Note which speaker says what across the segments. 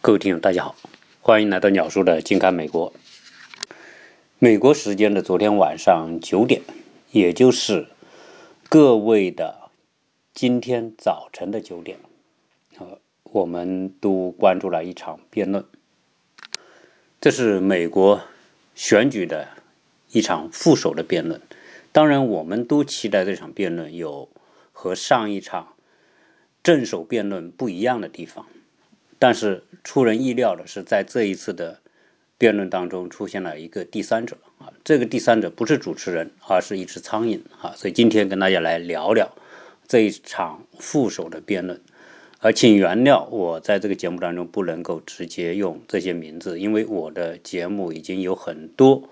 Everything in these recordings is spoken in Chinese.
Speaker 1: 各位听友，大家好，欢迎来到鸟叔的近看美国。美国时间的昨天晚上九点，也就是各位的今天早晨的九点，呃，我们都关注了一场辩论。这是美国选举的一场副手的辩论。当然，我们都期待这场辩论有和上一场正手辩论不一样的地方。但是出人意料的是，在这一次的辩论当中出现了一个第三者啊，这个第三者不是主持人，而是一只苍蝇啊。所以今天跟大家来聊聊这一场副手的辩论。而请原谅我在这个节目当中不能够直接用这些名字，因为我的节目已经有很多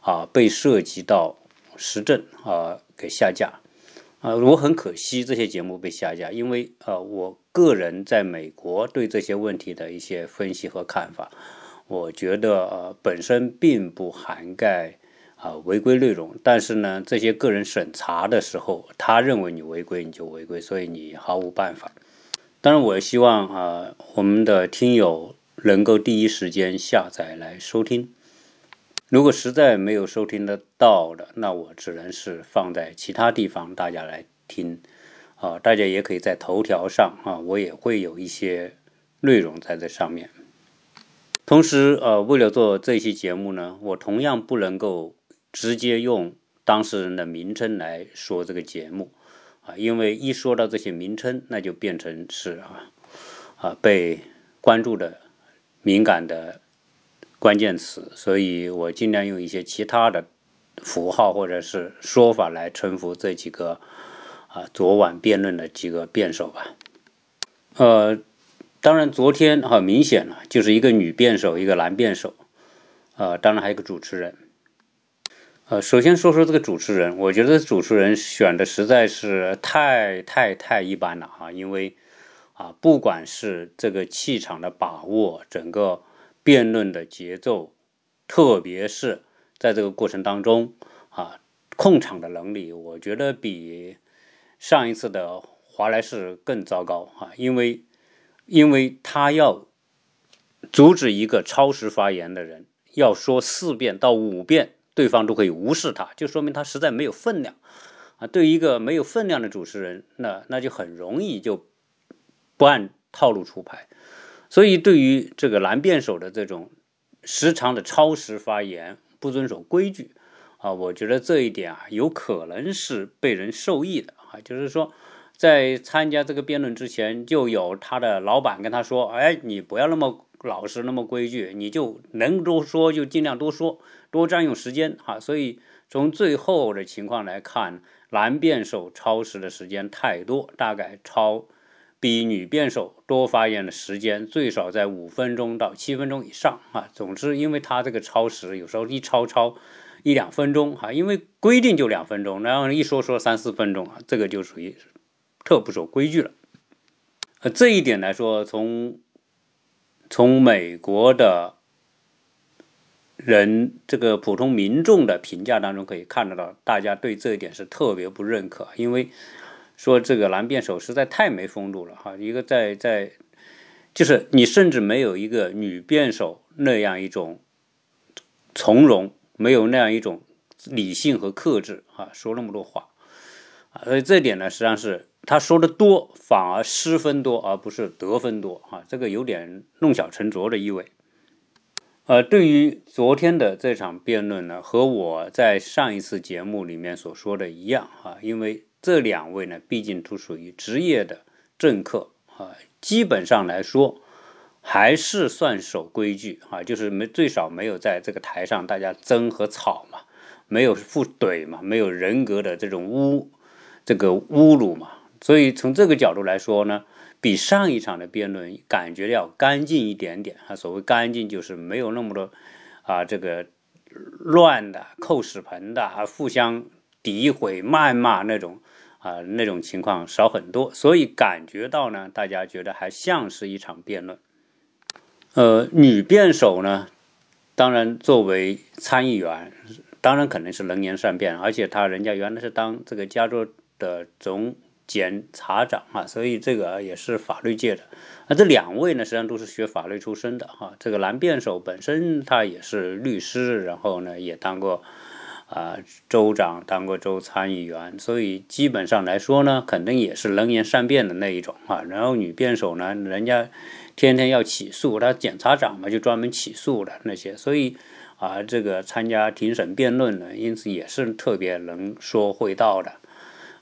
Speaker 1: 啊被涉及到时政啊给下架。啊，我很可惜这些节目被下架，因为呃，我个人在美国对这些问题的一些分析和看法，我觉得呃本身并不涵盖啊违规内容，但是呢，这些个人审查的时候，他认为你违规你就违规，所以你毫无办法。当然，我也希望啊我们的听友能够第一时间下载来收听。如果实在没有收听得到的，那我只能是放在其他地方，大家来听啊。大家也可以在头条上啊，我也会有一些内容在这上面。同时，呃，为了做这期节目呢，我同样不能够直接用当事人的名称来说这个节目啊，因为一说到这些名称，那就变成是啊啊被关注的敏感的。关键词，所以我尽量用一些其他的符号或者是说法来称呼这几个啊昨晚辩论的几个辩手吧。呃，当然昨天很明显了，就是一个女辩手，一个男辩手，呃，当然还有一个主持人。呃，首先说说这个主持人，我觉得主持人选的实在是太太太一般了啊，因为啊，不管是这个气场的把握，整个。辩论的节奏，特别是在这个过程当中啊，控场的能力，我觉得比上一次的华莱士更糟糕啊，因为因为他要阻止一个超时发言的人，要说四遍到五遍，对方都可以无视他，就说明他实在没有分量啊。对于一个没有分量的主持人，那那就很容易就不按套路出牌。所以，对于这个男辩手的这种时常的超时发言、不遵守规矩啊，我觉得这一点啊，有可能是被人受益的啊。就是说，在参加这个辩论之前，就有他的老板跟他说：“哎，你不要那么老实、那么规矩，你就能多说就尽量多说，多占用时间。”哈，所以从最后的情况来看，男辩手超时的时间太多，大概超。比女辩手多发言的时间最少在五分钟到七分钟以上啊。总之，因为他这个超时，有时候一超超一两分钟哈，因为规定就两分钟，然后一说说三四分钟啊，这个就属于特不守规矩了。呃，这一点来说，从从美国的人这个普通民众的评价当中可以看得到，大家对这一点是特别不认可，因为。说这个男辩手实在太没风度了哈，一个在在，就是你甚至没有一个女辩手那样一种从容，没有那样一种理性和克制啊，说那么多话啊，所以这点呢，实际上是他说的多，反而失分多，而不是得分多啊，这个有点弄巧成拙的意味。呃，对于昨天的这场辩论呢，和我在上一次节目里面所说的一样啊，因为。这两位呢，毕竟都属于职业的政客啊，基本上来说还是算守规矩啊，就是没最少没有在这个台上大家争和吵嘛，没有互怼嘛，没有人格的这种污这个侮辱嘛，所以从这个角度来说呢，比上一场的辩论感觉要干净一点点啊。所谓干净，就是没有那么多啊这个乱的、扣屎盆的啊，互相诋毁、谩骂那种。啊，那种情况少很多，所以感觉到呢，大家觉得还像是一场辩论。呃，女辩手呢，当然作为参议员，当然肯定是能言善辩，而且她人家原来是当这个加州的总检察长啊，所以这个也是法律界的。那这两位呢，实际上都是学法律出身的哈。这个男辩手本身他也是律师，然后呢也当过啊州长，当过州参议员，所以基本上来说呢，肯定也是能言善辩的那一种啊。然后女辩手呢，人家天天要起诉，他检察长嘛，就专门起诉的那些，所以啊，这个参加庭审辩论呢，因此也是特别能说会道的。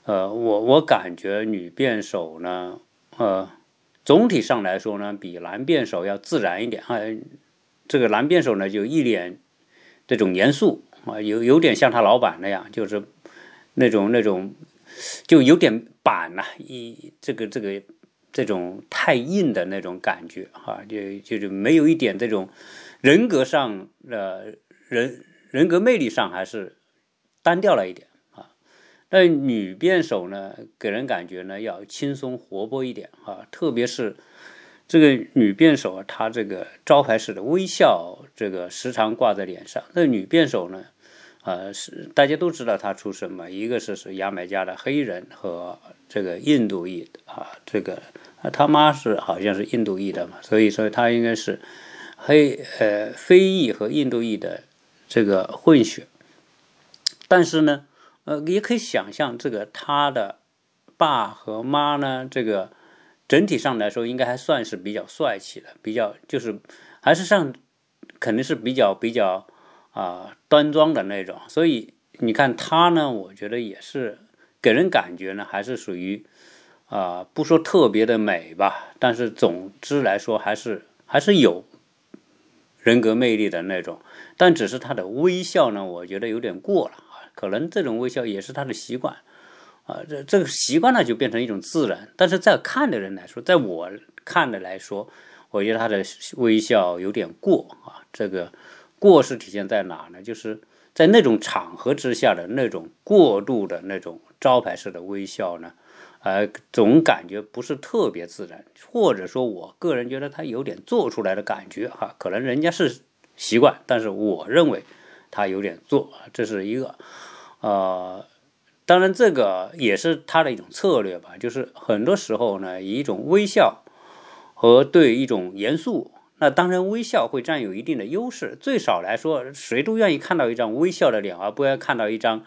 Speaker 1: 呃，我我感觉女辩手呢，呃。总体上来说呢，比男辩手要自然一点啊。这个男辩手呢，就一脸这种严肃啊，有有点像他老板那样，就是那种那种就有点板呐，一这个这个这种太硬的那种感觉哈，就就是没有一点这种人格上的人人格魅力上还是单调了一点啊。那女辩手呢，给人感觉呢要轻松活泼一点啊，特别是这个女辩手啊，她这个招牌式的微笑，这个时常挂在脸上。那女辩手呢，呃，是大家都知道他出身嘛，一个是是牙买加的黑人和这个印度裔啊，这个他妈是好像是印度裔的嘛，所以说他应该是黑呃非裔和印度裔的这个混血，但是呢。呃，也可以想象，这个他的爸和妈呢，这个整体上来说，应该还算是比较帅气的，比较就是还是上肯定是比较比较啊端庄的那种。所以你看他呢，我觉得也是给人感觉呢，还是属于啊不说特别的美吧，但是总之来说，还是还是有人格魅力的那种。但只是他的微笑呢，我觉得有点过了啊。可能这种微笑也是他的习惯，啊，这这个习惯呢就变成一种自然。但是在看的人来说，在我看的来说，我觉得他的微笑有点过啊。这个过是体现在哪呢？就是在那种场合之下的那种过度的那种招牌式的微笑呢，呃，总感觉不是特别自然，或者说我个人觉得他有点做出来的感觉哈。可能人家是习惯，但是我认为他有点做，这是一个。呃，当然，这个也是他的一种策略吧。就是很多时候呢，以一种微笑和对一种严肃，那当然微笑会占有一定的优势。最少来说，谁都愿意看到一张微笑的脸，而不要看到一张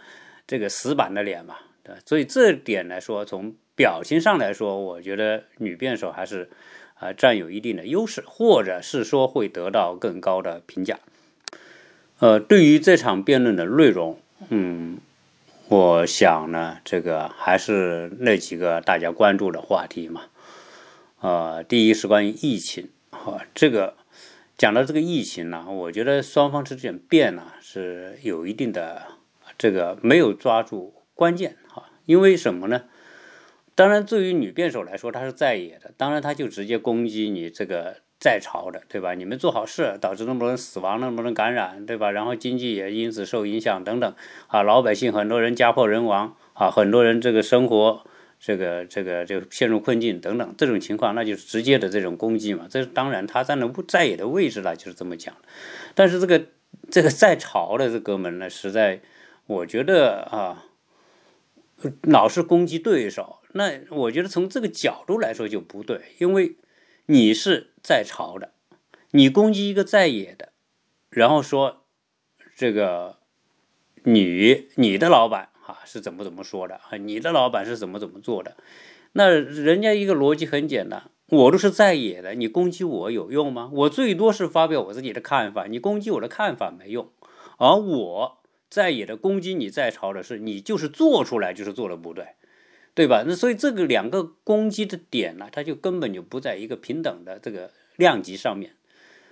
Speaker 1: 这个死板的脸嘛。对，所以这点来说，从表情上来说，我觉得女辩手还是啊占有一定的优势，或者是说会得到更高的评价。呃，对于这场辩论的内容。嗯，我想呢，这个还是那几个大家关注的话题嘛。呃，第一是关于疫情，好，这个讲到这个疫情呢，我觉得双方之间辩呢是有一定的这个没有抓住关键，哈，因为什么呢？当然，对于女辩手来说，她是在野的，当然她就直接攻击你这个。在朝的，对吧？你们做好事，导致那么多人死亡，那么多人感染，对吧？然后经济也因此受影响，等等，啊，老百姓很多人家破人亡，啊，很多人这个生活，这个这个就陷入困境，等等，这种情况，那就是直接的这种攻击嘛。这当然他站的在野的位置了，就是这么讲。但是这个这个在朝的这哥们呢，实在我觉得啊，老是攻击对手，那我觉得从这个角度来说就不对，因为。你是在朝的，你攻击一个在野的，然后说这个你你的老板啊是怎么怎么说的啊？你的老板是怎么怎么做的？那人家一个逻辑很简单，我都是在野的，你攻击我有用吗？我最多是发表我自己的看法，你攻击我的看法没用。而我在野的攻击你在朝的是你就是做出来就是做的不对。对吧？那所以这个两个攻击的点呢，它就根本就不在一个平等的这个量级上面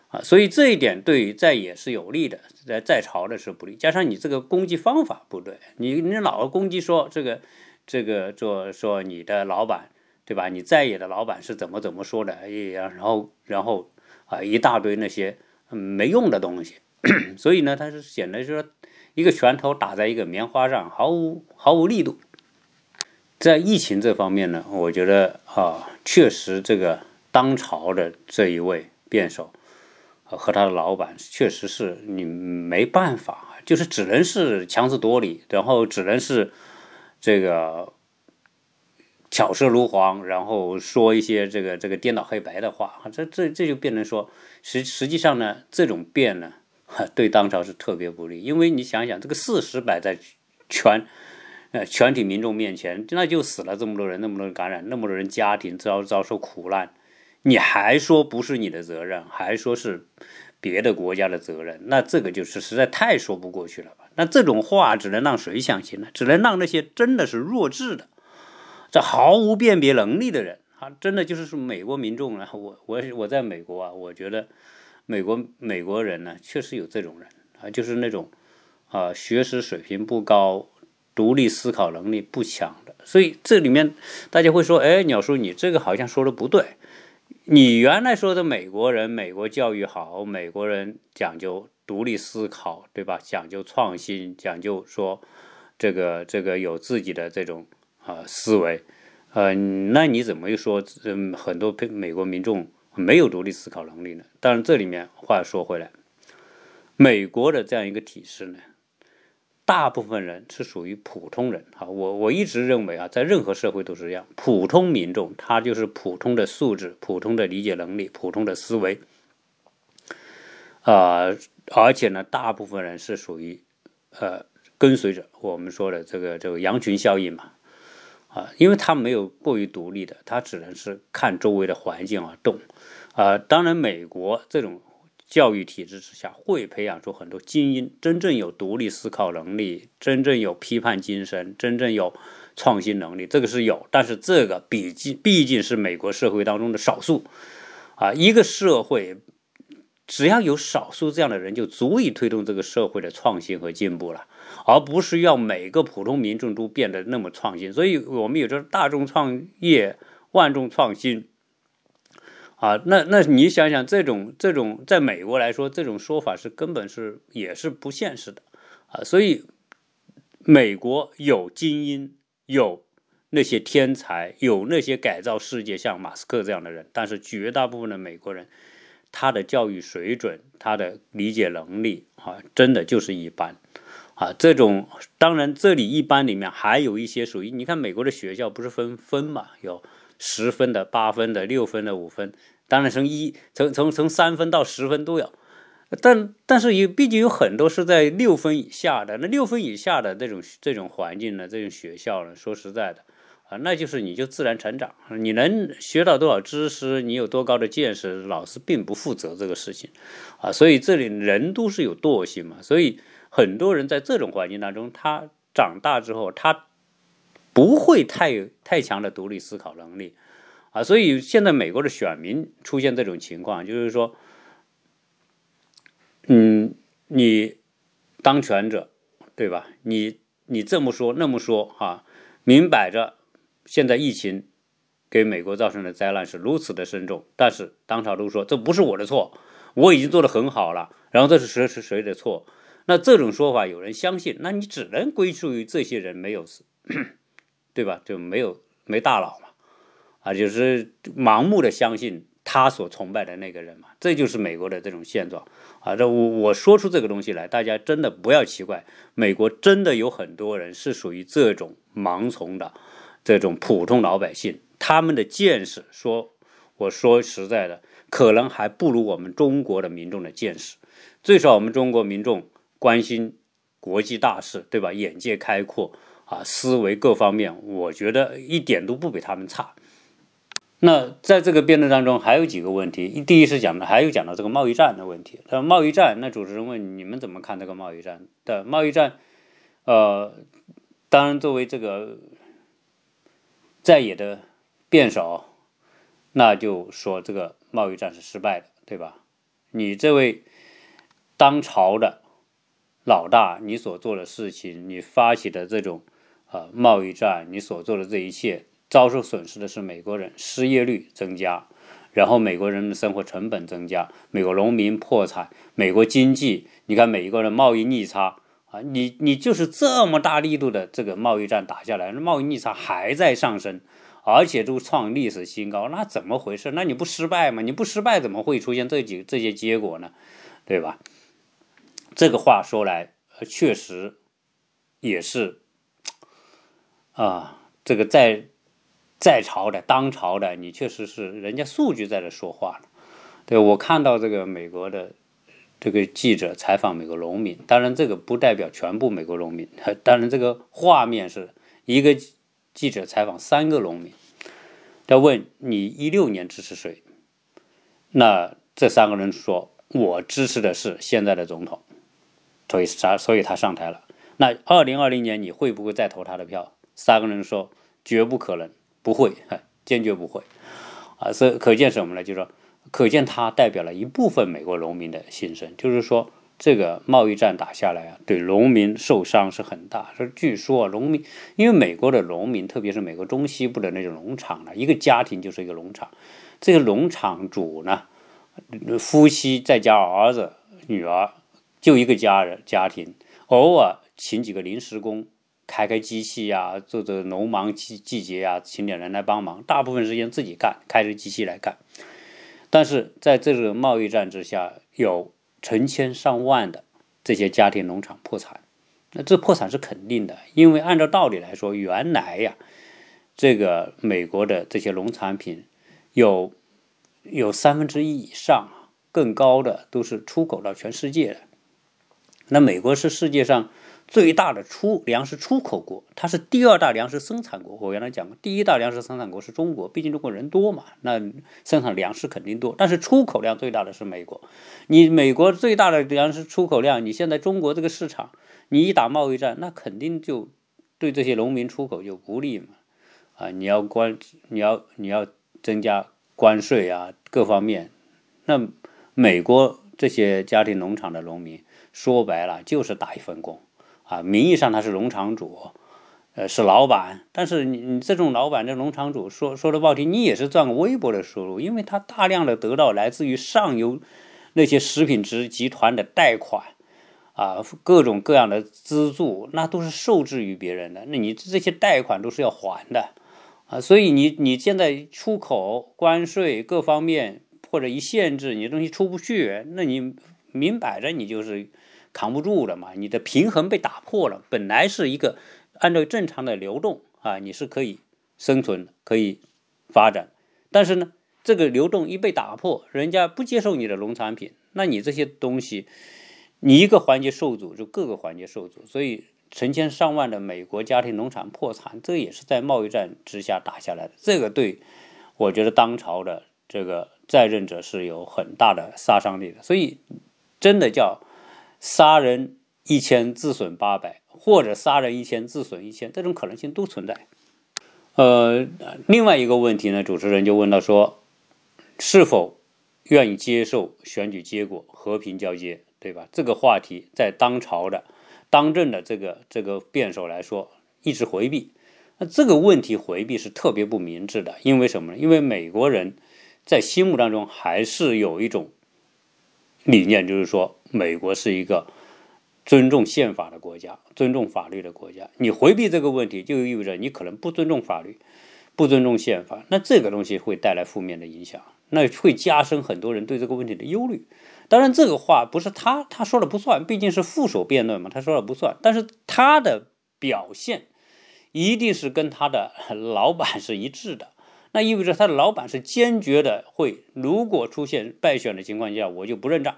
Speaker 1: 啊。所以这一点对于在野是有利的，在在朝的是不利。加上你这个攻击方法不对，你你老攻击说这个这个做说你的老板对吧？你在野的老板是怎么怎么说的？哎呀，然后然后啊一大堆那些没用的东西。所以呢，它是显得说一个拳头打在一个棉花上，毫无毫无力度。在疫情这方面呢，我觉得啊，确实这个当朝的这一位辩手和他的老板，确实是你没办法，就是只能是强词夺理，然后只能是这个巧舌如簧，然后说一些这个这个颠倒黑白的话，这这这就变成说，实实际上呢，这种变呢，对当朝是特别不利，因为你想想，这个事实摆在全呃全体民众面前，那就死了这么多人，那么多人感染，那么多人家庭遭遭受苦难，你还说不是你的责任，还说是别的国家的责任，那这个就是实在太说不过去了吧？那这种话只能让谁相信呢？只能让那些真的是弱智的。这毫无辨别能力的人啊，真的就是说美国民众呢。我我我在美国啊，我觉得美国美国人呢，确实有这种人啊，就是那种啊，学识水平不高，独立思考能力不强的。所以这里面大家会说，哎，鸟叔，你这个好像说的不对。你原来说的美国人，美国教育好，美国人讲究独立思考，对吧？讲究创新，讲究说这个这个有自己的这种。啊，思维，呃，那你怎么又说，嗯，很多美国民众没有独立思考能力呢？当然，这里面话说回来，美国的这样一个体制呢，大部分人是属于普通人。啊，我我一直认为啊，在任何社会都是这样，普通民众他就是普通的素质、普通的理解能力、普通的思维，啊，而且呢，大部分人是属于呃跟随着，我们说的这个这个羊群效应嘛。啊，因为他没有过于独立的，他只能是看周围的环境而动。啊，当然，美国这种教育体制之下，会培养出很多精英，真正有独立思考能力，真正有批判精神，真正有创新能力，这个是有。但是这个毕竟毕竟是美国社会当中的少数。啊，一个社会只要有少数这样的人，就足以推动这个社会的创新和进步了。而不是要每个普通民众都变得那么创新，所以我们有着大众创业、万众创新啊。那那你想想，这种这种在美国来说，这种说法是根本是也是不现实的啊。所以美国有精英，有那些天才，有那些改造世界像马斯克这样的人，但是绝大部分的美国人，他的教育水准、他的理解能力啊，真的就是一般。啊，这种当然，这里一般里面还有一些属于你看美国的学校不是分分嘛，有十分的、八分的、六分的、五分，当然从一从从从三分到十分都有，但但是有毕竟有很多是在六分以下的，那六分以下的这种这种环境呢，这种学校呢，说实在的啊，那就是你就自然成长，你能学到多少知识，你有多高的见识，老师并不负责这个事情啊，所以这里人都是有惰性嘛，所以。很多人在这种环境当中，他长大之后，他不会太太强的独立思考能力啊，所以现在美国的选民出现这种情况，就是说，嗯，你当权者对吧？你你这么说那么说哈，明摆着现在疫情给美国造成的灾难是如此的深重，但是当朝都说这不是我的错，我已经做得很好了，然后这是谁是谁的错？那这种说法有人相信，那你只能归属于这些人没有，对吧？就没有没大脑嘛，啊，就是盲目的相信他所崇拜的那个人嘛，这就是美国的这种现状啊。这我我说出这个东西来，大家真的不要奇怪，美国真的有很多人是属于这种盲从的这种普通老百姓，他们的见识，说我说实在的，可能还不如我们中国的民众的见识，最少我们中国民众。关心国际大事，对吧？眼界开阔啊，思维各方面，我觉得一点都不比他们差。那在这个辩论当中，还有几个问题。第一是讲的，还有讲到这个贸易战的问题。那贸易战，那主持人问你们怎么看这个贸易战？的贸易战，呃，当然作为这个在野的辩手，那就说这个贸易战是失败的，对吧？你这位当朝的。老大，你所做的事情，你发起的这种啊贸易战，你所做的这一切，遭受损失的是美国人，失业率增加，然后美国人的生活成本增加，美国农民破产，美国经济，你看每一个人贸易逆差啊，你你就是这么大力度的这个贸易战打下来，那贸易逆差还在上升，而且都创历史新高，那怎么回事？那你不失败吗？你不失败怎么会出现这几这些结果呢？对吧？这个话说来，确实也是啊，这个在在朝的、当朝的，你确实是人家数据在这说话了。对我看到这个美国的这个记者采访美国农民，当然这个不代表全部美国农民，当然这个画面是一个记者采访三个农民，他问你一六年支持谁？那这三个人说，我支持的是现在的总统，所以啥？所以他上台了。那二零二零年你会不会再投他的票？三个人说绝不可能，不会，坚决不会。啊，所以可见什么呢？就是说，可见他代表了一部分美国农民的心声。就是说，这个贸易战打下来啊，对农民受伤是很大。说据说农民，因为美国的农民，特别是美国中西部的那种农场呢，一个家庭就是一个农场。这个农场主呢，夫妻再加儿子、女儿，就一个家人家庭，偶尔请几个临时工，开开机器呀，做做农忙季季节呀，请点人来帮忙，大部分时间自己干，开着机器来干。但是在这个贸易战之下，有成千上万的这些家庭农场破产，那这破产是肯定的，因为按照道理来说，原来呀，这个美国的这些农产品。有有三分之一以上更高的都是出口到全世界的。那美国是世界上最大的出粮食出口国，它是第二大粮食生产国。我原来讲过，第一大粮食生产国是中国，毕竟中国人多嘛，那生产粮食肯定多。但是出口量最大的是美国。你美国最大的粮食出口量，你现在中国这个市场，你一打贸易战，那肯定就对这些农民出口就不利嘛。啊，你要关，你要你要。增加关税啊，各方面，那美国这些家庭农场的农民说白了就是打一份工啊，名义上他是农场主，呃是老板，但是你你这种老板这农场主说说的不好听，你也是赚个微薄的收入，因为他大量的得到来自于上游那些食品值集团的贷款啊，各种各样的资助，那都是受制于别人的，那你这些贷款都是要还的。啊，所以你你现在出口关税各方面或者一限制，你的东西出不去，那你明摆着你就是扛不住了嘛，你的平衡被打破了。本来是一个按照正常的流动啊，你是可以生存可以发展，但是呢，这个流动一被打破，人家不接受你的农产品，那你这些东西，你一个环节受阻，就各个环节受阻，所以。成千上万的美国家庭农场破产，这也是在贸易战之下打下来的。这个对我觉得当朝的这个在任者是有很大的杀伤力的。所以，真的叫杀人一千自损八百，或者杀人一千自损一千，这种可能性都存在。呃，另外一个问题呢，主持人就问到说，是否愿意接受选举结果和平交接，对吧？这个话题在当朝的。当政的这个这个辩手来说，一直回避，那这个问题回避是特别不明智的。因为什么呢？因为美国人在心目当中还是有一种理念，就是说美国是一个尊重宪法的国家，尊重法律的国家。你回避这个问题，就意味着你可能不尊重法律，不尊重宪法。那这个东西会带来负面的影响，那会加深很多人对这个问题的忧虑。当然，这个话不是他他说了不算，毕竟是副手辩论嘛，他说了不算。但是他的表现一定是跟他的老板是一致的，那意味着他的老板是坚决的会，如果出现败选的情况下，我就不认账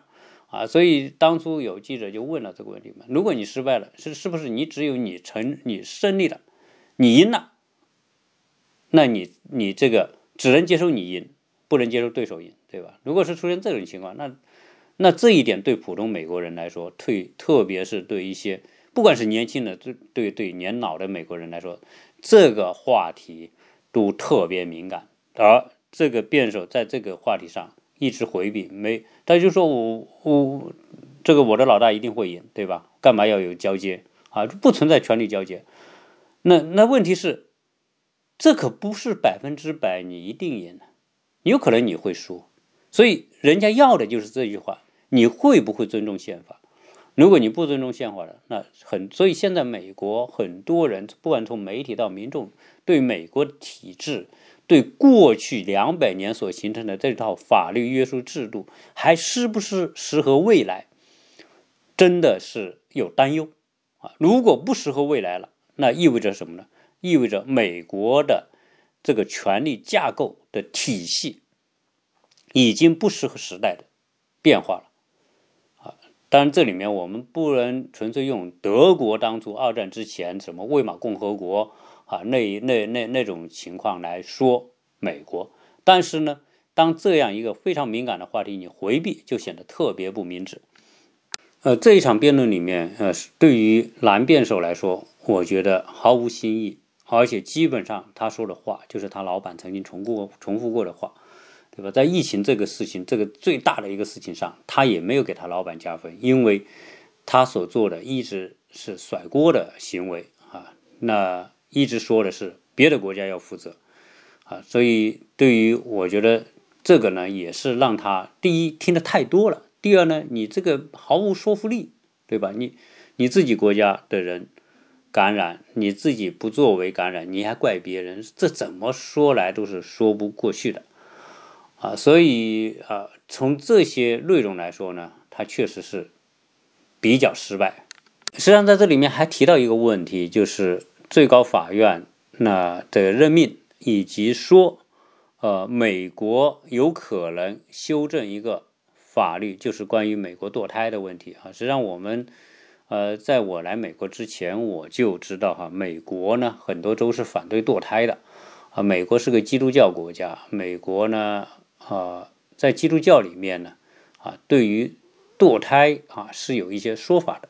Speaker 1: 啊。所以当初有记者就问了这个问题嘛：如果你失败了，是是不是你只有你成你胜利了，你赢了，那你你这个只能接受你赢，不能接受对手赢，对吧？如果是出现这种情况，那。那这一点对普通美国人来说，对特别是对一些不管是年轻的，对对对年老的美国人来说，这个话题都特别敏感。而这个辩手在这个话题上一直回避，没他就说我我这个我的老大一定会赢，对吧？干嘛要有交接啊？不存在权力交接。那那问题是，这可不是百分之百你一定赢的，有可能你会输。所以人家要的就是这句话。你会不会尊重宪法？如果你不尊重宪法的，那很所以现在美国很多人，不管从媒体到民众，对美国体制，对过去两百年所形成的这套法律约束制度，还是不是适合未来，真的是有担忧啊！如果不适合未来了，那意味着什么呢？意味着美国的这个权力架构的体系已经不适合时代的变化了。啊，当然这里面我们不能纯粹用德国当初二战之前什么魏玛共和国啊那那那那种情况来说美国，但是呢，当这样一个非常敏感的话题你回避，就显得特别不明智。呃，这一场辩论里面，呃，对于男辩手来说，我觉得毫无新意，而且基本上他说的话就是他老板曾经重过、重复过的话，对吧？在疫情这个事情，这个最大的一个事情上，他也没有给他老板加分，因为他所做的一直是甩锅的行为啊，那一直说的是别的国家要负责啊，所以对于我觉得这个呢，也是让他第一听的太多了。第二呢，你这个毫无说服力，对吧？你你自己国家的人感染，你自己不作为感染，你还怪别人，这怎么说来都是说不过去的啊！所以啊，从这些内容来说呢，他确实是比较失败。实际上，在这里面还提到一个问题，就是最高法院那的任命，以及说，呃，美国有可能修正一个。法律就是关于美国堕胎的问题啊。实际上，我们呃，在我来美国之前，我就知道哈，美国呢很多州是反对堕胎的啊。美国是个基督教国家，美国呢啊，在基督教里面呢啊，对于堕胎啊是有一些说法的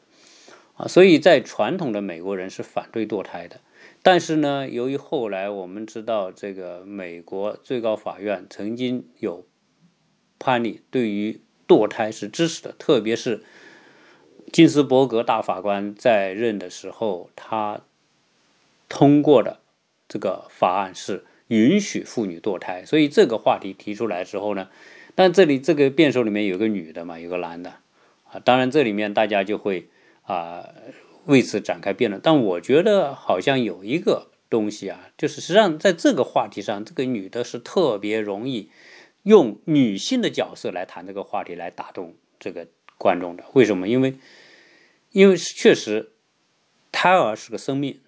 Speaker 1: 啊。所以在传统的美国人是反对堕胎的。但是呢，由于后来我们知道，这个美国最高法院曾经有判例对于堕胎是支持的，特别是金斯伯格大法官在任的时候，他通过的这个法案是允许妇女堕胎。所以这个话题提出来之后呢，但这里这个辩手里面有个女的嘛，有个男的啊，当然这里面大家就会啊为此展开辩论。但我觉得好像有一个东西啊，就是实际上在这个话题上，这个女的是特别容易。用女性的角色来谈这个话题，来打动这个观众的，为什么？因为，因为确实，胎儿是个生命，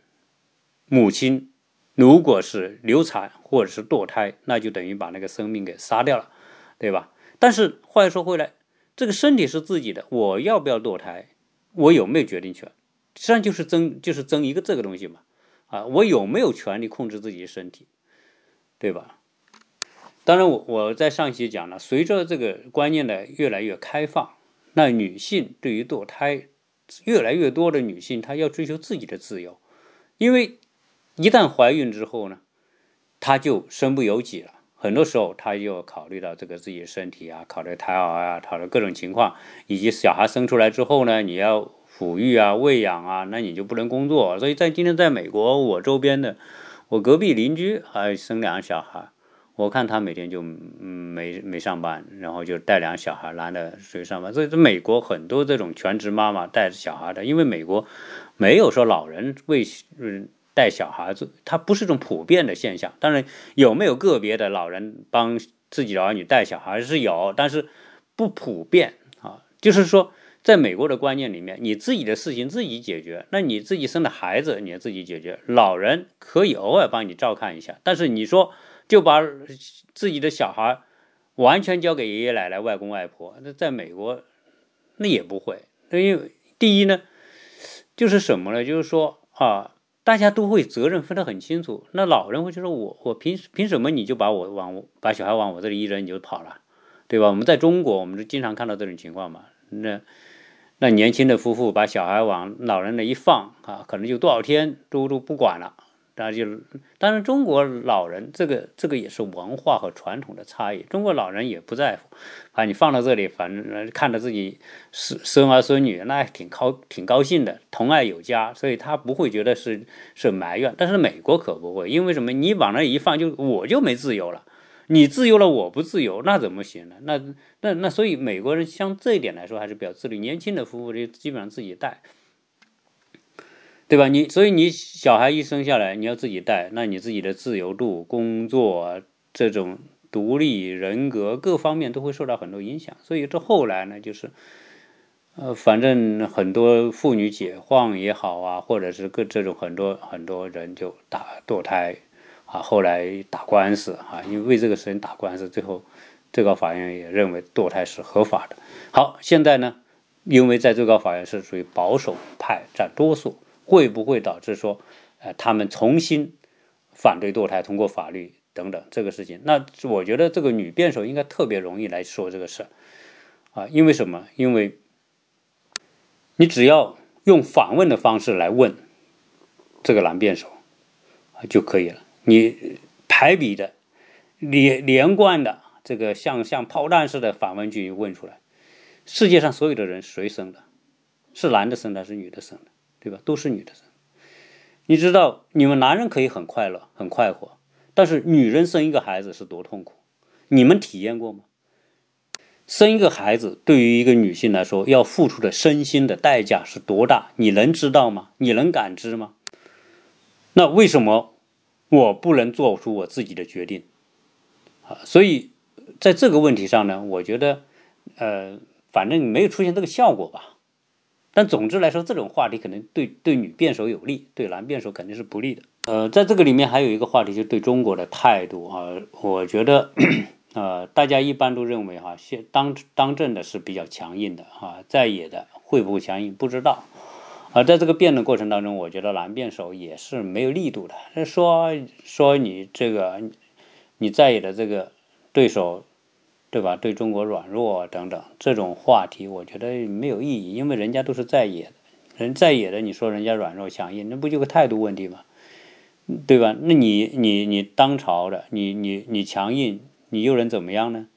Speaker 1: 母亲如果是流产或者是堕胎，那就等于把那个生命给杀掉了，对吧？但是话又说回来，这个身体是自己的，我要不要堕胎，我有没有决定权？实际上就是争，就是争一个这个东西嘛，啊，我有没有权利控制自己的身体，对吧？当然，我我在上期讲了，随着这个观念的越来越开放，那女性对于堕胎，越来越多的女性她要追求自己的自由，因为一旦怀孕之后呢，她就身不由己了。很多时候，他就考虑到这个自己身体啊，考虑胎儿啊，考虑各种情况，以及小孩生出来之后呢，你要抚育啊、喂养啊，那你就不能工作。所以在今天在美国，我周边的，我隔壁邻居还生两个小孩。我看他每天就没没上班，然后就带两个小孩，男的出去上班。所以，在美国很多这种全职妈妈带着小孩的，因为美国没有说老人为嗯带小孩子，它不是一种普遍的现象。当然，有没有个别的老人帮自己的儿女带小孩是有，但是不普遍啊。就是说，在美国的观念里面，你自己的事情自己解决，那你自己生的孩子你自己解决，老人可以偶尔帮你照看一下，但是你说。就把自己的小孩完全交给爷爷奶奶、外公外婆，那在美国那也不会。因为第一呢，就是什么呢？就是说啊，大家都会责任分得很清楚。那老人会觉得我我凭凭什么你就把我往把小孩往我这里一扔你就跑了，对吧？我们在中国，我们就经常看到这种情况嘛。那那年轻的夫妇把小孩往老人那一放啊，可能就多少天都都不管了。那就，当然，中国老人这个这个也是文化和传统的差异。中国老人也不在乎，把你放到这里，反正看着自己孙孙儿孙女，那挺高挺高兴的，疼爱有加，所以他不会觉得是是埋怨。但是美国可不会，因为什么？你往那一放，就我就没自由了，你自由了，我不自由，那怎么行呢？那那那，所以美国人像这一点来说还是比较自律，年轻的夫妇就基本上自己带。对吧？你所以你小孩一生下来，你要自己带，那你自己的自由度、工作这种独立人格各方面都会受到很多影响。所以这后来呢，就是，呃，反正很多妇女解放也好啊，或者是各这种很多很多人就打堕胎，啊，后来打官司啊，因为为这个事情打官司，最后最高法院也认为堕胎是合法的。好，现在呢，因为在最高法院是属于保守派占多数，会不会导致说，呃，他们重新反对堕胎，通过法律等等这个事情？那我觉得这个女辩手应该特别容易来说这个事儿啊，因为什么？因为你只要用反问的方式来问这个男辩手啊就可以了。你排比的连连贯的这个像像炮弹似的反问句问出来，世界上所有的人谁生的？是男的生的还是女的生的？对吧？都是女的生。你知道你们男人可以很快乐很快活，但是女人生一个孩子是多痛苦？你们体验过吗？生一个孩子对于一个女性来说要付出的身心的代价是多大？你能知道吗？你能感知吗？那为什么？我不能做出我自己的决定，啊，所以在这个问题上呢，我觉得，呃，反正没有出现这个效果吧。但总之来说，这种话题可能对对女辩手有利，对男辩手肯定是不利的。呃，在这个里面还有一个话题，就对中国的态度啊，我觉得，呃，大家一般都认为哈，现当当政的是比较强硬的哈，在野的会不会强硬，不知道。而在这个辩论过程当中，我觉得男辩手也是没有力度的。说说你这个你在野的这个对手，对吧？对中国软弱等等这种话题，我觉得没有意义，因为人家都是在野，人在野的，你说人家软弱强硬，那不就个态度问题吗？对吧？那你你你当朝的，你你你强硬，你又能怎么样呢？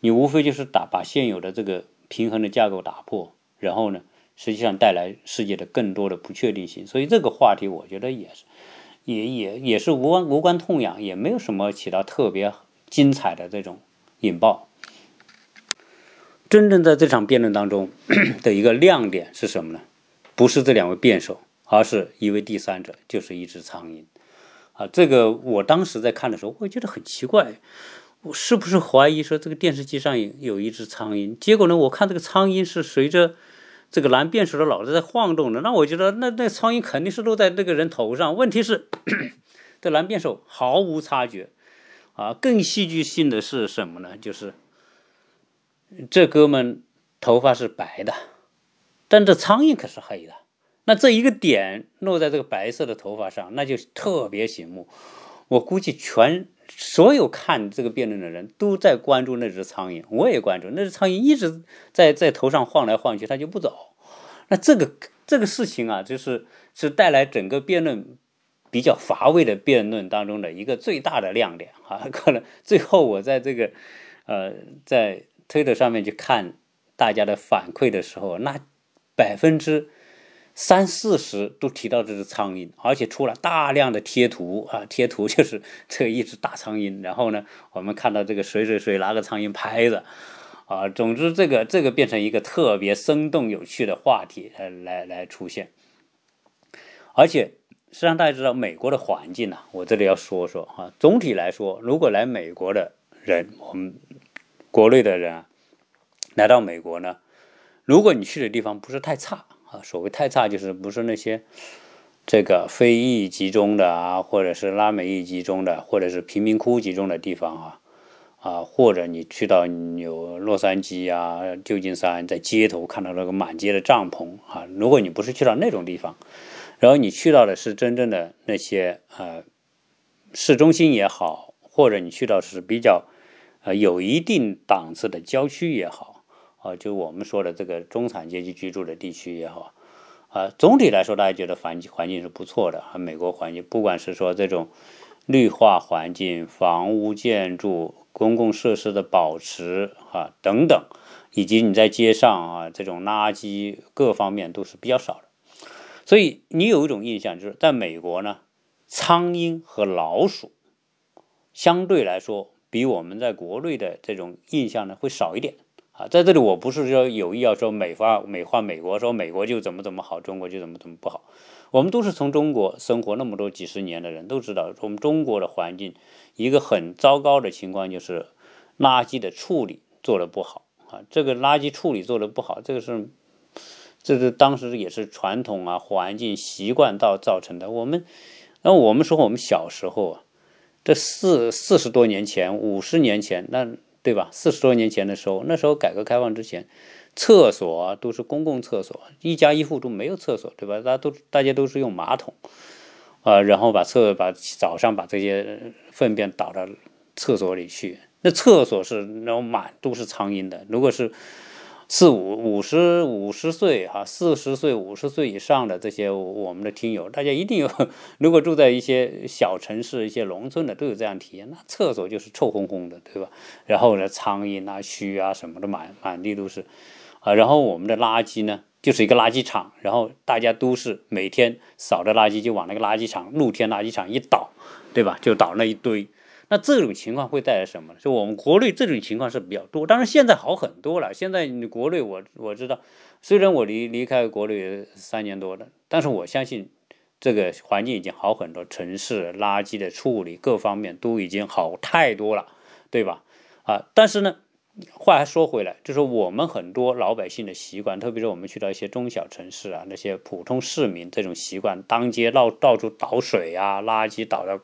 Speaker 1: 你无非就是打把现有的这个平衡的架构打破，然后呢？实际上带来世界的更多的不确定性，所以这个话题我觉得也是，也也也是无关无关痛痒，也没有什么起到特别精彩的这种引爆。真正在这场辩论当中 的一个亮点是什么呢？不是这两位辩手，而是一位第三者，就是一只苍蝇。啊，这个我当时在看的时候，我觉得很奇怪，我是不是怀疑说这个电视机上有一只苍蝇？结果呢，我看这个苍蝇是随着。这个蓝辩手的脑袋在晃动的，那我觉得那那苍蝇肯定是落在那个人头上。问题是，这蓝辩手毫无察觉啊！更戏剧性的是什么呢？就是这哥们头发是白的，但这苍蝇可是黑的。那这一个点落在这个白色的头发上，那就特别醒目。我估计全所有看这个辩论的人都在关注那只苍蝇，我也关注那只苍蝇一直在在头上晃来晃去，它就不走。那这个这个事情啊，就是是带来整个辩论比较乏味的辩论当中的一个最大的亮点啊。可能最后我在这个呃在推特上面去看大家的反馈的时候，那百分之。三四十都提到这只苍蝇，而且出了大量的贴图啊，贴图就是这一只大苍蝇。然后呢，我们看到这个谁谁谁拿个苍蝇拍的，啊，总之这个这个变成一个特别生动有趣的话题来来来出现。而且实际上大家知道美国的环境呢，我这里要说说哈。总体来说，如果来美国的人，我们国内的人，来到美国呢，如果你去的地方不是太差。啊，所谓太差就是不是那些这个非裔集中的啊，或者是拉美裔集中的，或者是贫民窟集中的地方啊，啊，或者你去到有洛杉矶啊、旧金山，在街头看到那个满街的帐篷啊，如果你不是去到那种地方，然后你去到的是真正的那些呃市中心也好，或者你去到是比较呃有一定档次的郊区也好。啊，就我们说的这个中产阶级居住的地区也好，啊，总体来说，大家觉得环境环境是不错的。啊，美国环境，不管是说这种绿化环境、房屋建筑、公共设施的保持啊等等，以及你在街上啊这种垃圾各方面都是比较少的。所以你有一种印象，就是在美国呢，苍蝇和老鼠相对来说比我们在国内的这种印象呢会少一点。啊，在这里我不是说有意要说美化美化美国，说美国就怎么怎么好，中国就怎么怎么不好。我们都是从中国生活那么多几十年的人，都知道我们中国的环境一个很糟糕的情况就是垃圾的处理做的不好啊。这个垃圾处理做的不好，这个是这是当时也是传统啊环境习惯到造成的。我们那我们说我们小时候啊，这四四十多年前、五十年前，那对吧？四十多年前的时候，那时候改革开放之前，厕所都是公共厕所，一家一户都没有厕所，对吧？大家都大家都是用马桶，啊，然后把厕把早上把这些粪便倒到厕所里去，那厕所是那种满都是苍蝇的。如果是四五五十五十岁哈，四十岁五十岁以上的这些我们的听友，大家一定有，如果住在一些小城市、一些农村的，都有这样体验。那厕所就是臭烘烘的，对吧？然后呢，苍蝇啊、蛆啊什么的满满地都是，啊，然后我们的垃圾呢，就是一个垃圾场，然后大家都是每天扫的垃圾就往那个垃圾场、露天垃圾场一倒，对吧？就倒那一堆。那这种情况会带来什么呢？就我们国内这种情况是比较多，当然现在好很多了。现在你国内我我知道，虽然我离离开国内三年多了，但是我相信这个环境已经好很多，城市垃圾的处理各方面都已经好太多了，对吧？啊，但是呢，话还说回来，就是我们很多老百姓的习惯，特别是我们去到一些中小城市啊，那些普通市民这种习惯，当街到到处倒水啊，垃圾倒到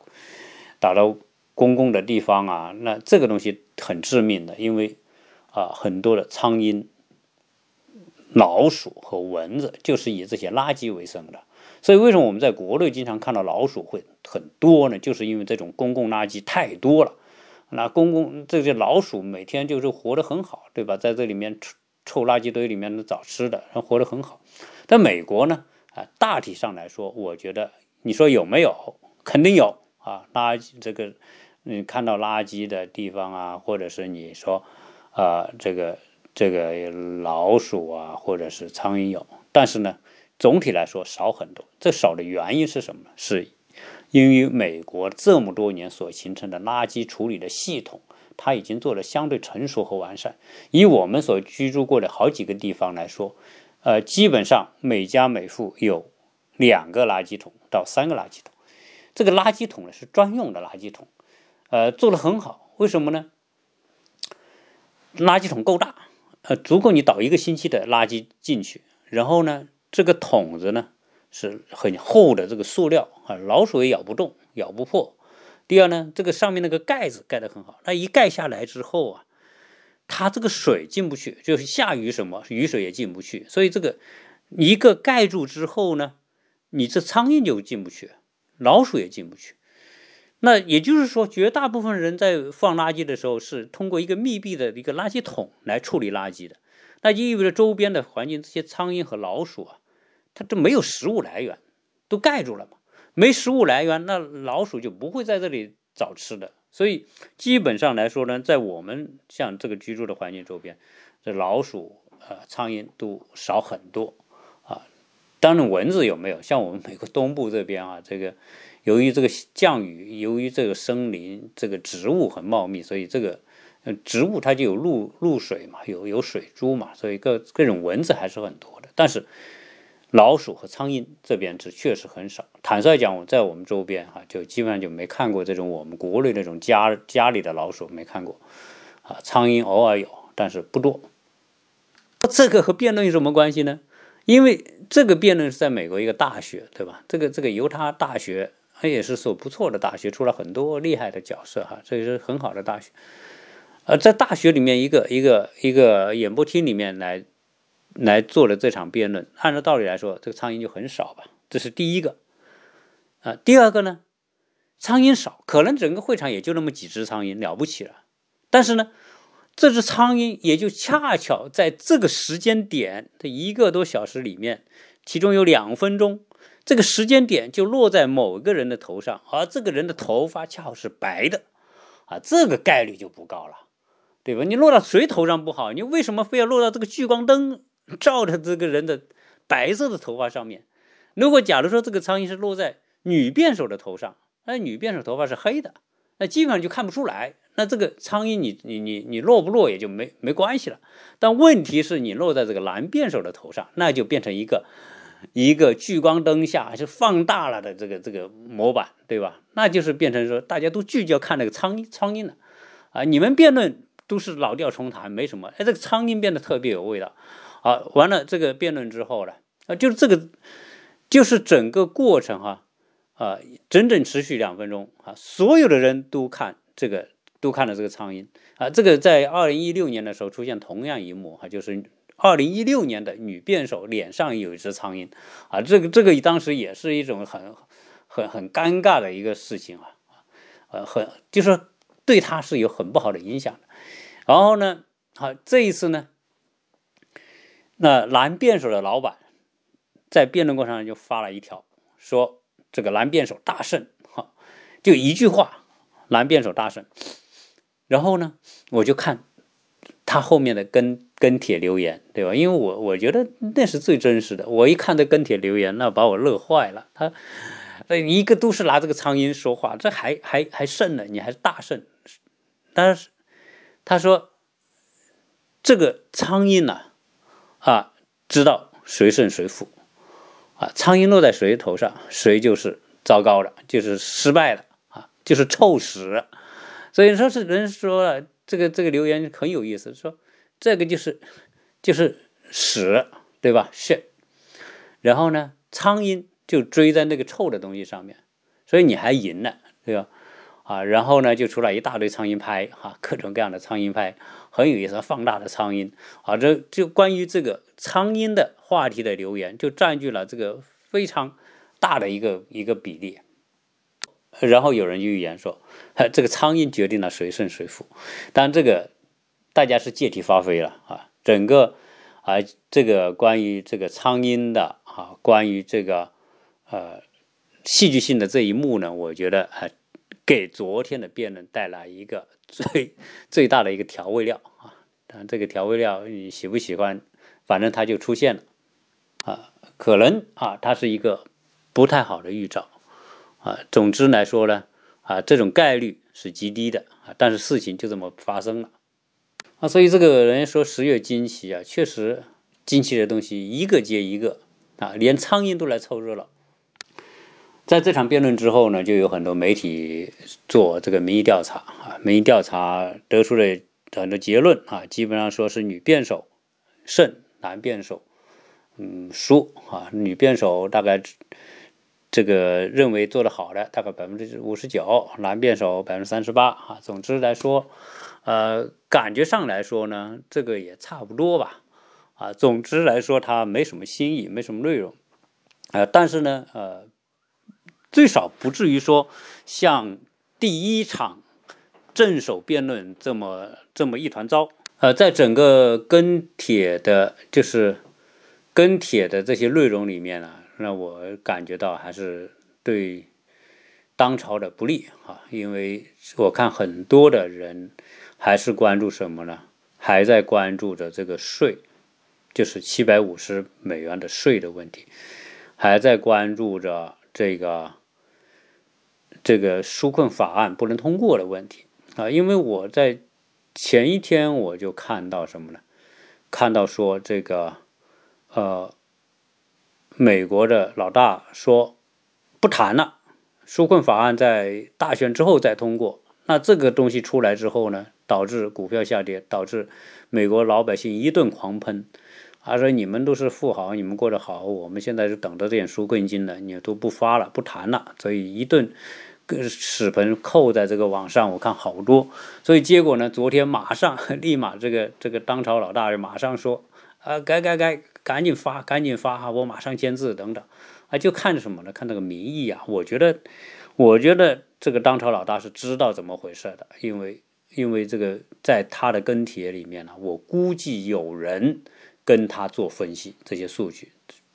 Speaker 1: 倒到。公共的地方啊，那这个东西很致命的，因为啊，很多的苍蝇、老鼠和蚊子就是以这些垃圾为生的。所以，为什么我们在国内经常看到老鼠会很多呢？就是因为这种公共垃圾太多了。那公共这些老鼠每天就是活得很好，对吧？在这里面臭臭垃圾堆里面找吃的，然后活得很好。但美国呢，啊，大体上来说，我觉得你说有没有？肯定有啊，垃圾这个。你看到垃圾的地方啊，或者是你说，啊，这个这个老鼠啊，或者是苍蝇有，但是呢，总体来说少很多。这少的原因是什么？是因为美国这么多年所形成的垃圾处理的系统，它已经做的相对成熟和完善。以我们所居住过的好几个地方来说，呃，基本上每家每户有两个垃圾桶到三个垃圾桶。这个垃圾桶呢是专用的垃圾桶。呃，做的很好，为什么呢？垃圾桶够大，呃，足够你倒一个星期的垃圾进去。然后呢，这个桶子呢是很厚的这个塑料啊，老鼠也咬不动，咬不破。第二呢，这个上面那个盖子盖得很好，它一盖下来之后啊，它这个水进不去，就是下雨什么雨水也进不去。所以这个一个盖住之后呢，你这苍蝇就进不去，老鼠也进不去。那也就是说，绝大部分人在放垃圾的时候是通过一个密闭的一个垃圾桶来处理垃圾的，那就意味着周边的环境这些苍蝇和老鼠啊，它都没有食物来源，都盖住了嘛。没食物来源，那老鼠就不会在这里找吃的。所以基本上来说呢，在我们像这个居住的环境周边，这老鼠呃苍蝇都少很多啊。当然蚊子有没有？像我们美国东部这边啊，这个。由于这个降雨，由于这个森林、这个植物很茂密，所以这个植物它就有露露水嘛，有有水珠嘛，所以各各种蚊子还是很多的。但是老鼠和苍蝇这边是确实很少。坦率讲，我在我们周边哈，就基本上就没看过这种我们国内那种家家里的老鼠没看过啊，苍蝇偶尔有，但是不多。这个和辩论有什么关系呢？因为这个辩论是在美国一个大学，对吧？这个这个犹他大学。它也是所不错的大学，出了很多厉害的角色哈，这也是很好的大学。呃，在大学里面一个一个一个演播厅里面来来做的这场辩论，按照道理来说，这个苍蝇就很少吧，这是第一个。啊，第二个呢，苍蝇少，可能整个会场也就那么几只苍蝇，了不起了。但是呢，这只苍蝇也就恰巧在这个时间点的一个多小时里面，其中有两分钟。这个时间点就落在某个人的头上，而这个人的头发恰好是白的，啊，这个概率就不高了，对吧？你落到谁头上不好，你为什么非要落到这个聚光灯照着这个人的白色的头发上面？如果假如说这个苍蝇是落在女辩手的头上，那女辩手头发是黑的，那基本上就看不出来。那这个苍蝇你你你你落不落也就没没关系了。但问题是你落在这个男辩手的头上，那就变成一个。一个聚光灯下是放大了的这个这个模板，对吧？那就是变成说大家都聚焦看那个苍蝇苍蝇了，啊，你们辩论都是老调重弹，没什么。哎，这个苍蝇变得特别有味道。好，完了这个辩论之后呢，啊，就是这个，就是整个过程哈，啊，整整持续两分钟啊，所有的人都看这个，都看了这个苍蝇啊。这个在二零一六年的时候出现同样一幕哈，就是二零一六年的女辩手脸上有一只苍蝇啊，这个这个当时也是一种很很很尴尬的一个事情啊，呃，很就是对他是有很不好的影响的。然后呢，好这一次呢，那男辩手的老板在辩论过程中就发了一条说。这个男辩手大胜，哈，就一句话，男辩手大胜。然后呢，我就看他后面的跟跟帖留言，对吧？因为我我觉得那是最真实的。我一看这跟帖留言，那把我乐坏了。他一个都是拿这个苍蝇说话，这还还还胜了，你还是大胜。但是他说这个苍蝇呢，啊，知道谁胜谁负。啊，苍蝇落在谁头上，谁就是糟糕的，就是失败了啊，就是臭屎。所以说是人说了，这个这个留言很有意思，说这个就是就是屎，对吧是。然后呢，苍蝇就追在那个臭的东西上面，所以你还赢了，对吧？啊，然后呢，就出来一大堆苍蝇拍，哈，各种各样的苍蝇拍，很有意思，放大的苍蝇，啊，这就关于这个苍蝇的话题的留言，就占据了这个非常大的一个一个比例。然后有人预言说，这个苍蝇决定了谁胜谁负，但这个大家是借题发挥了啊，整个啊，这个关于这个苍蝇的啊，关于这个呃戏剧性的这一幕呢，我觉得啊。给昨天的辩论带来一个 最最大的一个调味料啊！但这个调味料你喜不喜欢？反正它就出现了啊，可能啊，它是一个不太好的预兆啊。总之来说呢，啊，这种概率是极低的啊，但是事情就这么发生了啊。所以这个人说十月惊奇啊，确实惊奇的东西一个接一个啊，连苍蝇都来凑热闹。在这场辩论之后呢，就有很多媒体做这个民意调查啊，民意调查得出了很多结论啊，基本上说是女辩手胜，男辩手嗯输啊，女辩手大概这个认为做的好的大概百分之五十九，男辩手百分之三十八啊。总之来说，呃，感觉上来说呢，这个也差不多吧啊。总之来说，它没什么新意，没什么内容啊，但是呢，呃。最少不至于说像第一场正手辩论这么这么一团糟。呃，在整个跟帖的，就是跟帖的这些内容里面呢，让我感觉到还是对当朝的不利啊，因为我看很多的人还是关注什么呢？还在关注着这个税，就是七百五十美元的税的问题，还在关注着这个。这个纾困法案不能通过的问题啊，因为我在前一天我就看到什么呢？看到说这个呃，美国的老大说不谈了，纾困法案在大选之后再通过。那这个东西出来之后呢，导致股票下跌，导致美国老百姓一顿狂喷。他说：“你们都是富豪，你们过得好，我们现在是等着这点纾困金的，你都不发了，不谈了，所以一顿。”屎盆扣在这个网上，我看好多，所以结果呢，昨天马上 立马这个这个当朝老大就马上说，啊改改改，赶紧发，赶紧发哈，我马上签字等等，啊就看什么呢？看那个民意啊，我觉得，我觉得这个当朝老大是知道怎么回事的，因为因为这个在他的跟帖里面呢，我估计有人跟他做分析这些数据，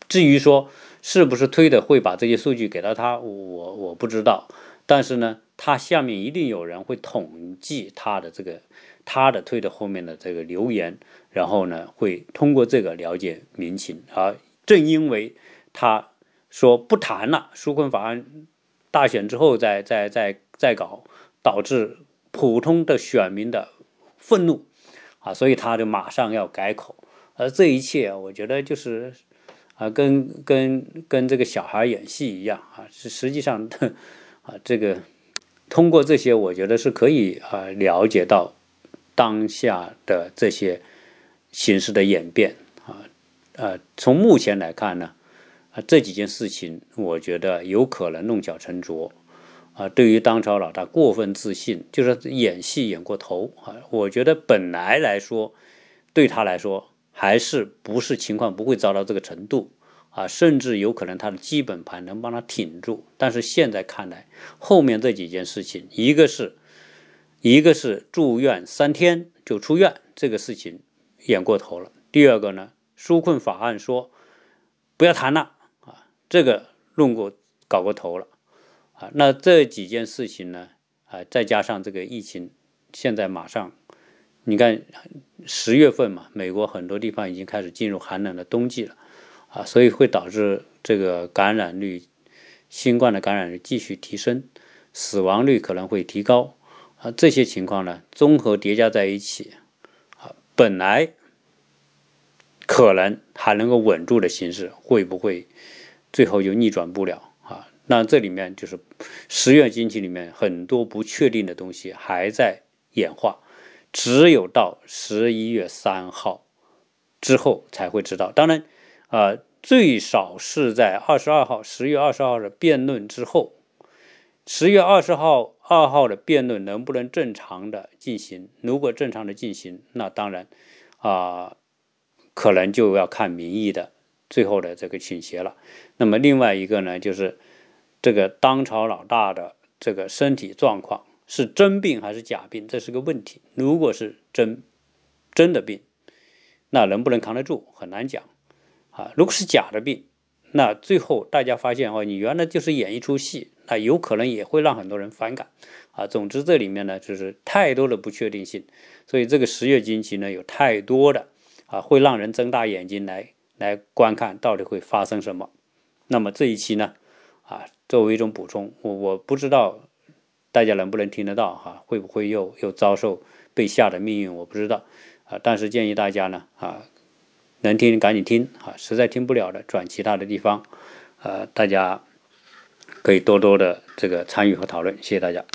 Speaker 1: 至于说是不是推的会把这些数据给到他，我我不知道。但是呢，他下面一定有人会统计他的这个他的推的后面的这个留言，然后呢，会通过这个了解民情。而正因为他说不谈了，纾困法案大选之后再再再再搞，导致普通的选民的愤怒啊，所以他就马上要改口。而这一切，我觉得就是啊，跟跟跟这个小孩演戏一样啊，是实际上。啊，这个通过这些，我觉得是可以啊了解到当下的这些形势的演变啊。呃，从目前来看呢，啊，这几件事情，我觉得有可能弄巧成拙。啊，对于当朝老大过分自信，就是演戏演过头啊。我觉得本来来说，对他来说还是不是情况不会糟到这个程度啊，甚至有可能他的基本盘能帮他挺住。但是现在看来，后面这几件事情，一个是一个是住院三天就出院，这个事情演过头了。第二个呢，纾困法案说不要谈了啊，这个弄过搞过头了。啊，那这几件事情呢？啊，再加上这个疫情，现在马上，你看十月份嘛，美国很多地方已经开始进入寒冷的冬季了，啊，所以会导致这个感染率，新冠的感染率继续提升，死亡率可能会提高，啊，这些情况呢，综合叠加在一起，啊，本来可能还能够稳住的形势，会不会最后就逆转不了啊？那这里面就是十月经济里面很多不确定的东西还在演化，只有到十一月三号之后才会知道。当然，啊，最少是在二十二号，十月二十号的辩论之后，十月二十号二号的辩论能不能正常的进行？如果正常的进行，那当然啊，可能就要看民意的最后的这个倾斜了。那么另外一个呢，就是。这个当朝老大的这个身体状况是真病还是假病，这是个问题。如果是真真的病，那能不能扛得住很难讲啊。如果是假的病，那最后大家发现哦，你原来就是演一出戏，那有可能也会让很多人反感啊。总之这里面呢，就是太多的不确定性，所以这个十月惊奇呢，有太多的啊，会让人睁大眼睛来来观看到底会发生什么。那么这一期呢，啊。作为一种补充，我我不知道大家能不能听得到哈，会不会又又遭受被吓的命运，我不知道啊。但是建议大家呢啊，能听赶紧听啊，实在听不了的转其他的地方，呃，大家可以多多的这个参与和讨论，谢谢大家。